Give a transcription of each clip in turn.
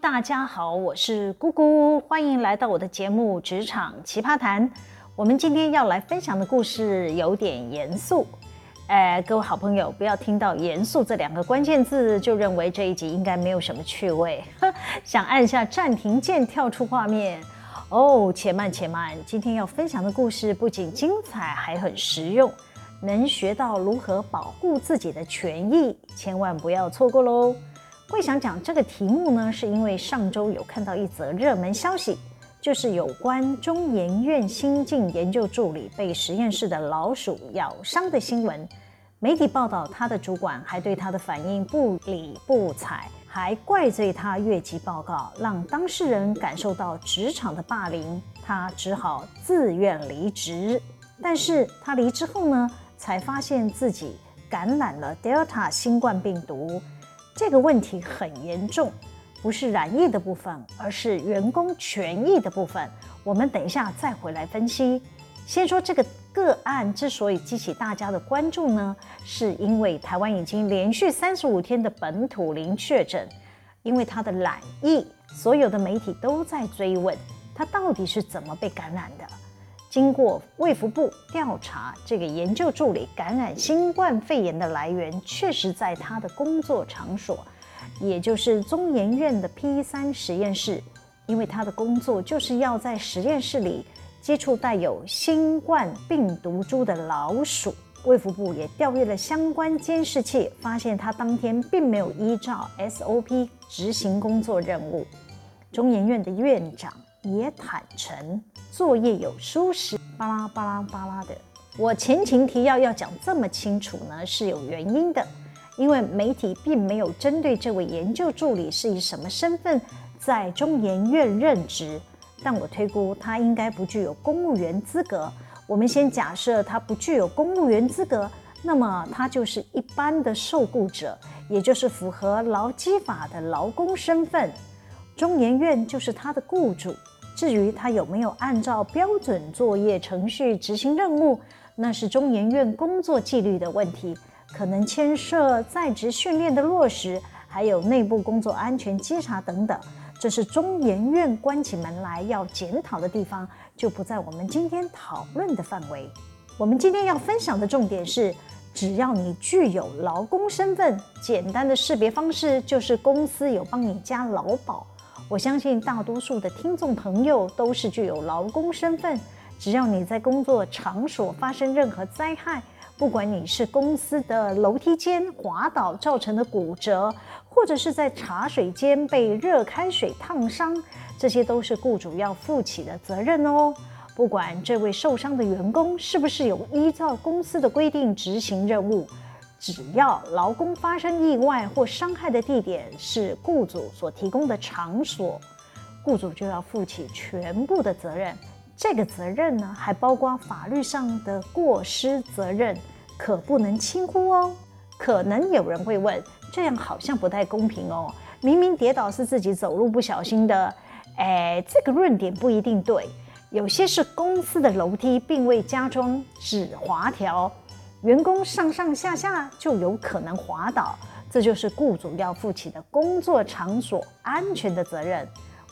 大家好，我是姑姑，欢迎来到我的节目《职场奇葩谈》。我们今天要来分享的故事有点严肃，哎，各位好朋友，不要听到“严肃”这两个关键字就认为这一集应该没有什么趣味，想按下暂停键跳出画面。哦，且慢且慢，今天要分享的故事不仅精彩，还很实用，能学到如何保护自己的权益，千万不要错过喽。会想讲这个题目呢，是因为上周有看到一则热门消息，就是有关中研院新进研究助理被实验室的老鼠咬伤的新闻。媒体报道，他的主管还对他的反应不理不睬，还怪罪他越级报告，让当事人感受到职场的霸凌，他只好自愿离职。但是他离职后呢，才发现自己感染了 Delta 新冠病毒。这个问题很严重，不是染疫的部分，而是员工权益的部分。我们等一下再回来分析。先说这个个案之所以激起大家的关注呢，是因为台湾已经连续三十五天的本土零确诊，因为他的染疫，所有的媒体都在追问他到底是怎么被感染的。经过卫福部调查，这个研究助理感染新冠肺炎的来源，确实在他的工作场所，也就是中研院的 P 三实验室。因为他的工作就是要在实验室里接触带有新冠病毒株的老鼠。卫福部也调阅了相关监视器，发现他当天并没有依照 SOP 执行工作任务。中研院的院长也坦诚。作业有疏失，巴拉巴拉巴拉的。我前情提要要讲这么清楚呢，是有原因的，因为媒体并没有针对这位研究助理是以什么身份在中研院任职，但我推估他应该不具有公务员资格。我们先假设他不具有公务员资格，那么他就是一般的受雇者，也就是符合劳基法的劳工身份，中研院就是他的雇主。至于他有没有按照标准作业程序执行任务，那是中研院工作纪律的问题，可能牵涉在职训练的落实，还有内部工作安全稽查等等。这是中研院关起门来要检讨的地方，就不在我们今天讨论的范围。我们今天要分享的重点是，只要你具有劳工身份，简单的识别方式就是公司有帮你加劳保。我相信大多数的听众朋友都是具有劳工身份，只要你在工作场所发生任何灾害，不管你是公司的楼梯间滑倒造成的骨折，或者是在茶水间被热开水烫伤，这些都是雇主要负起的责任哦。不管这位受伤的员工是不是有依照公司的规定执行任务。只要劳工发生意外或伤害的地点是雇主所提供的场所，雇主就要负起全部的责任。这个责任呢，还包括法律上的过失责任，可不能轻忽哦。可能有人会问，这样好像不太公平哦。明明跌倒是自己走路不小心的，哎，这个论点不一定对。有些是公司的楼梯并未加装止滑条。员工上上下下就有可能滑倒，这就是雇主要负起的工作场所安全的责任。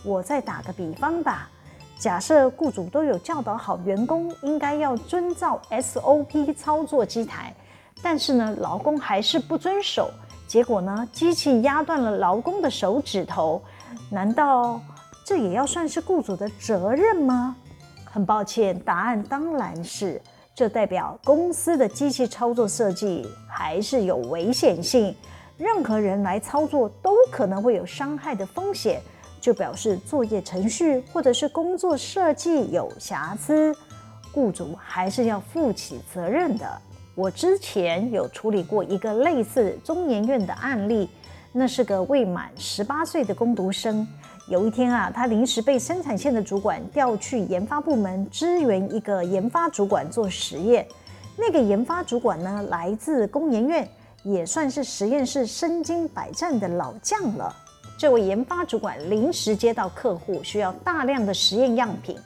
我再打个比方吧，假设雇主都有教导好员工应该要遵照 SOP 操作机台，但是呢，劳工还是不遵守，结果呢，机器压断了劳工的手指头，难道这也要算是雇主的责任吗？很抱歉，答案当然是。这代表公司的机器操作设计还是有危险性，任何人来操作都可能会有伤害的风险，就表示作业程序或者是工作设计有瑕疵，雇主还是要负起责任的。我之前有处理过一个类似中研院的案例，那是个未满十八岁的工读生。有一天啊，他临时被生产线的主管调去研发部门支援一个研发主管做实验。那个研发主管呢，来自工研院，也算是实验室身经百战的老将了。这位研发主管临时接到客户需要大量的实验样品，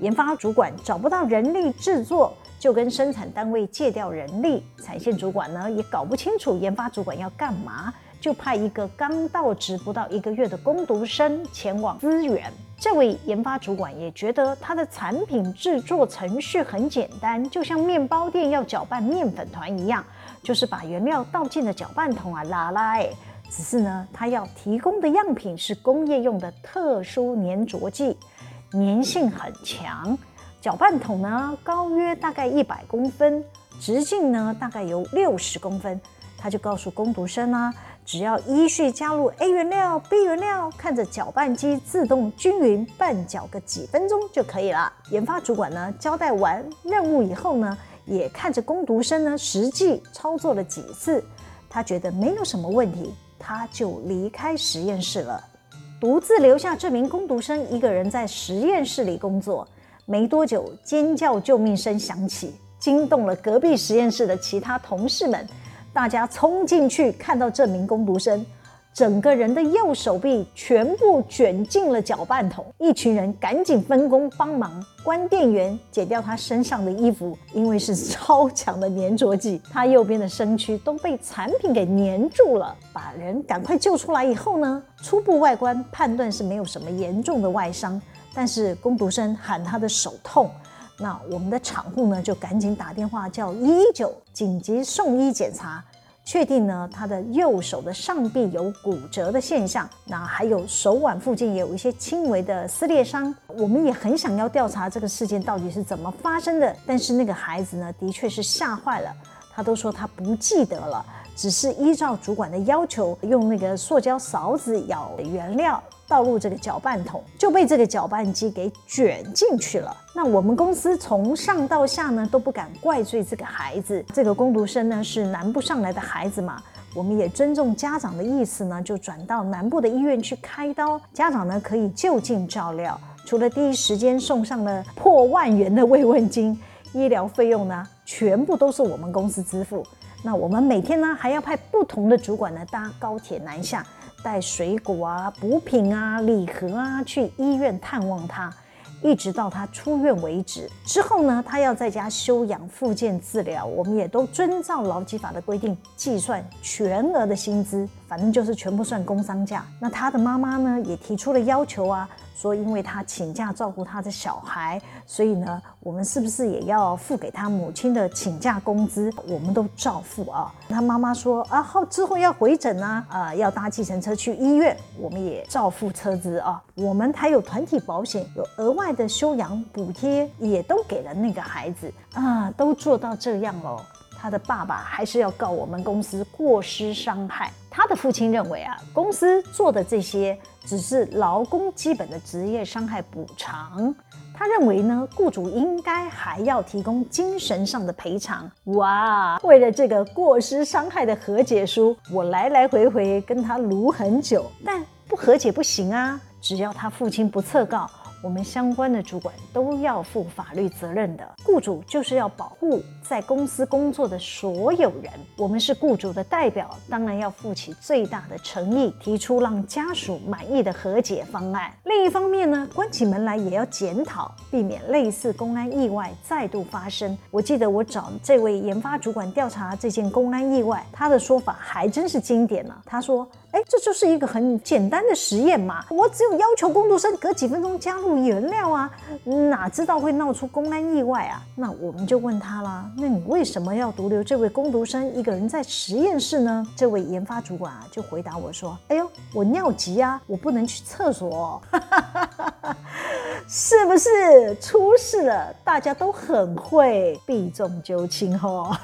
研发主管找不到人力制作，就跟生产单位借调人力。产线主管呢，也搞不清楚研发主管要干嘛。就派一个刚到职不到一个月的工读生前往支援。这位研发主管也觉得他的产品制作程序很简单，就像面包店要搅拌面粉团一样，就是把原料倒进了搅拌桶啊，拉拉诶。只是呢，他要提供的样品是工业用的特殊粘着剂，粘性很强。搅拌桶呢，高约大概一百公分，直径呢大概有六十公分。他就告诉工读生啊。只要依序加入 A 原料、B 原料，看着搅拌机自动均匀拌搅个几分钟就可以了。研发主管呢，交代完任务以后呢，也看着工读生呢实际操作了几次，他觉得没有什么问题，他就离开实验室了，独自留下这名工读生一个人在实验室里工作。没多久，尖叫救命声响起，惊动了隔壁实验室的其他同事们。大家冲进去，看到这名工读生，整个人的右手臂全部卷进了搅拌桶。一群人赶紧分工帮忙，关电源，解掉他身上的衣服，因为是超强的粘着剂，他右边的身躯都被产品给粘住了。把人赶快救出来以后呢，初步外观判断是没有什么严重的外伤，但是工读生喊他的手痛。那我们的厂户呢，就赶紧打电话叫一一九紧急送医检查，确定呢他的右手的上臂有骨折的现象，那还有手腕附近也有一些轻微的撕裂伤。我们也很想要调查这个事件到底是怎么发生的，但是那个孩子呢，的确是吓坏了，他都说他不记得了，只是依照主管的要求，用那个塑胶勺子舀原料。倒入这个搅拌桶，就被这个搅拌机给卷进去了。那我们公司从上到下呢都不敢怪罪这个孩子，这个工读生呢是南部上来的孩子嘛，我们也尊重家长的意思呢，就转到南部的医院去开刀，家长呢可以就近照料。除了第一时间送上了破万元的慰问金，医疗费用呢全部都是我们公司支付。那我们每天呢还要派不同的主管呢搭高铁南下。带水果啊、补品啊、礼盒啊，去医院探望他，一直到他出院为止。之后呢，他要在家休养、复健治疗，我们也都遵照劳基法的规定计算全额的薪资，反正就是全部算工伤假。那他的妈妈呢，也提出了要求啊。说，因为他请假照顾他的小孩，所以呢，我们是不是也要付给他母亲的请假工资？我们都照付啊。他妈妈说啊，后之后要回诊啊，啊，要搭计程车去医院，我们也照付车资啊。我们还有团体保险，有额外的休养补贴，也都给了那个孩子啊，都做到这样了。他的爸爸还是要告我们公司过失伤害。他的父亲认为啊，公司做的这些只是劳工基本的职业伤害补偿。他认为呢，雇主应该还要提供精神上的赔偿。哇，为了这个过失伤害的和解书，我来来回回跟他卢很久，但不和解不行啊，只要他父亲不撤告。我们相关的主管都要负法律责任的。雇主就是要保护在公司工作的所有人。我们是雇主的代表，当然要负起最大的诚意，提出让家属满意的和解方案。另一方面呢，关起门来也要检讨，避免类似公安意外再度发生。我记得我找这位研发主管调查这件公安意外，他的说法还真是经典呢。他说。哎，这就是一个很简单的实验嘛，我只有要求工读生隔几分钟加入原料啊，哪知道会闹出公安意外啊？那我们就问他了，那你为什么要独留这位工读生一个人在实验室呢？这位研发主管啊就回答我说：“哎呦，我尿急啊，我不能去厕所。”是不是出事了？大家都很会避重就轻哦。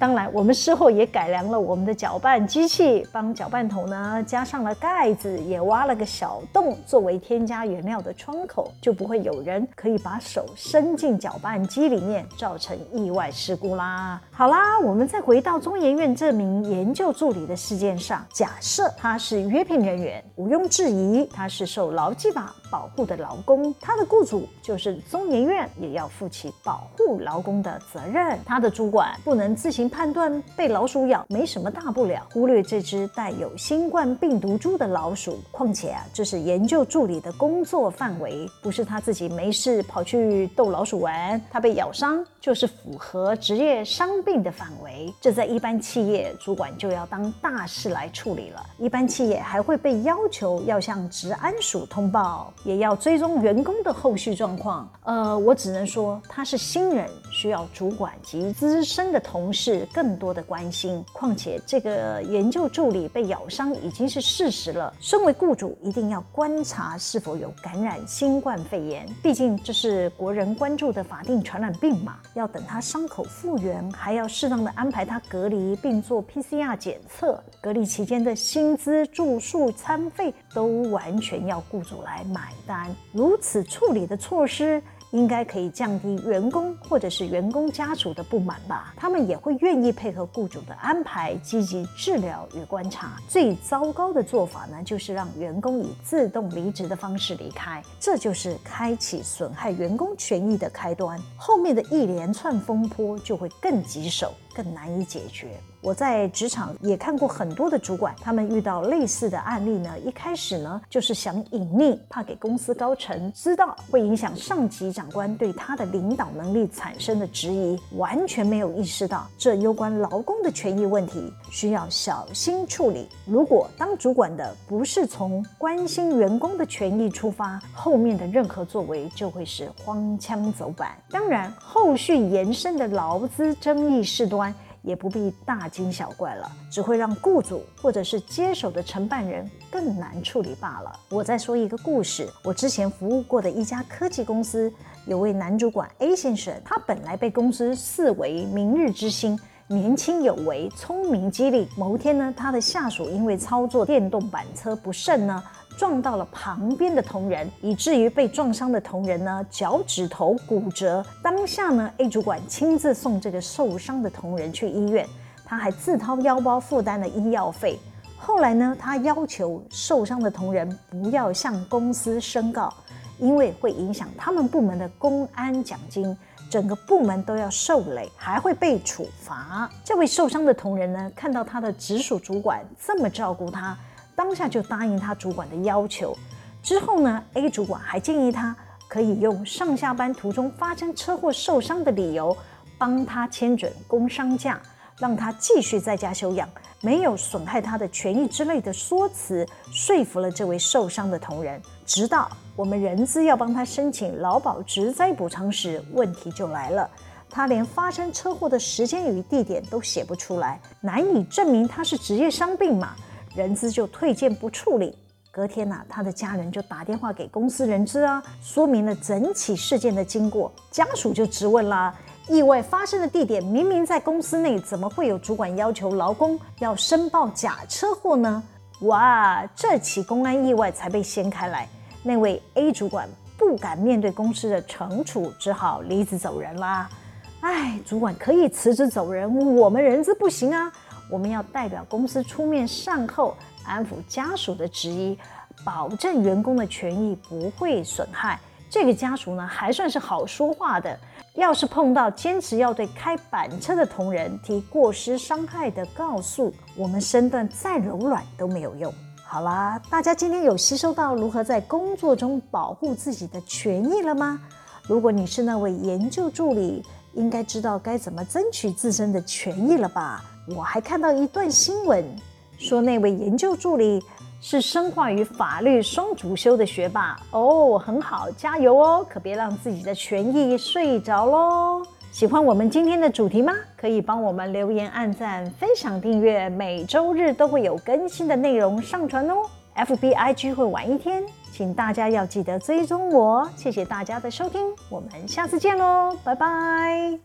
当然，我们事后也改良了我们的搅拌机器，帮搅拌桶呢加上了盖子，也挖了个小洞作为添加原料的窗口，就不会有人可以把手伸进搅拌机里面，造成意外事故啦。好啦，我们再回到中研院这名研究助理的事件上，假设他是约聘人员，毋庸置疑，他是受劳基法保护的劳工，他的雇主就是中研院，也要负起保护劳工的责任。他的主管不能自行判断被老鼠咬没什么大不了，忽略这只带有新冠病毒株的老鼠。况且啊，这是研究助理的工作范围，不是他自己没事跑去逗老鼠玩，他被咬伤就是符合职业伤病的范围。这在一般企业，主管就要当大事来处理了。一般企业还会被要求要向职安署通报，也要追踪员工的后续状况。呃，我只能说他是新人，需要主管及资深的同事是更多的关心。况且这个研究助理被咬伤已经是事实了，身为雇主一定要观察是否有感染新冠肺炎，毕竟这是国人关注的法定传染病嘛。要等他伤口复原，还要适当的安排他隔离，并做 PCR 检测。隔离期间的薪资、住宿、餐费都完全要雇主来买单。如此处理的措施，应该可以降低员工或者是员工家属的不满吧？他们也会愿意配合雇主的安排，积极治疗与观察。最糟糕的做法呢，就是让员工以自动离职的方式离开，这就是开启损害员工权益的开端。后面的一连串风波就会更棘手。更难以解决。我在职场也看过很多的主管，他们遇到类似的案例呢，一开始呢就是想隐匿，怕给公司高层知道，会影响上级长官对他的领导能力产生的质疑，完全没有意识到这攸关劳工的权益问题，需要小心处理。如果当主管的不是从关心员工的权益出发，后面的任何作为就会是荒腔走板。当然，后续延伸的劳资争议事端。也不必大惊小怪了，只会让雇主或者是接手的承办人更难处理罢了。我再说一个故事，我之前服务过的一家科技公司，有位男主管 A 先生，他本来被公司视为明日之星，年轻有为，聪明机灵。某天呢，他的下属因为操作电动板车不慎呢。撞到了旁边的同仁，以至于被撞伤的同仁呢，脚趾头骨折。当下呢，A 主管亲自送这个受伤的同仁去医院，他还自掏腰包负担了医药费。后来呢，他要求受伤的同仁不要向公司申告，因为会影响他们部门的公安奖金，整个部门都要受累，还会被处罚。这位受伤的同仁呢，看到他的直属主管这么照顾他。当下就答应他主管的要求，之后呢，A 主管还建议他可以用上下班途中发生车祸受伤的理由，帮他签准工伤假，让他继续在家休养，没有损害他的权益之类的说辞，说服了这位受伤的同仁。直到我们人资要帮他申请劳保职灾补偿时，问题就来了，他连发生车祸的时间与地点都写不出来，难以证明他是职业伤病嘛。人资就退件不处理，隔天呐、他的家人就打电话给公司人资啊，说明了整起事件的经过。家属就质问啦：意外发生的地点明明在公司内，怎么会有主管要求劳工要申报假车祸呢？哇，这起公安意外才被掀开来，那位 A 主管不敢面对公司的惩处，只好离职走人啦。哎，主管可以辞职走人，我们人资不行啊。我们要代表公司出面善后，安抚家属的质疑，保证员工的权益不会损害。这个家属呢，还算是好说话的。要是碰到坚持要对开板车的同仁提过失伤害的告诉，我们身段再柔软都没有用。好啦，大家今天有吸收到如何在工作中保护自己的权益了吗？如果你是那位研究助理，应该知道该怎么争取自身的权益了吧？我还看到一段新闻，说那位研究助理是生化与法律双主修的学霸哦，很好，加油哦，可别让自己的权益睡着喽。喜欢我们今天的主题吗？可以帮我们留言、按赞、分享、订阅，每周日都会有更新的内容上传哦。FB IG 会晚一天，请大家要记得追踪我。谢谢大家的收听，我们下次见喽，拜拜。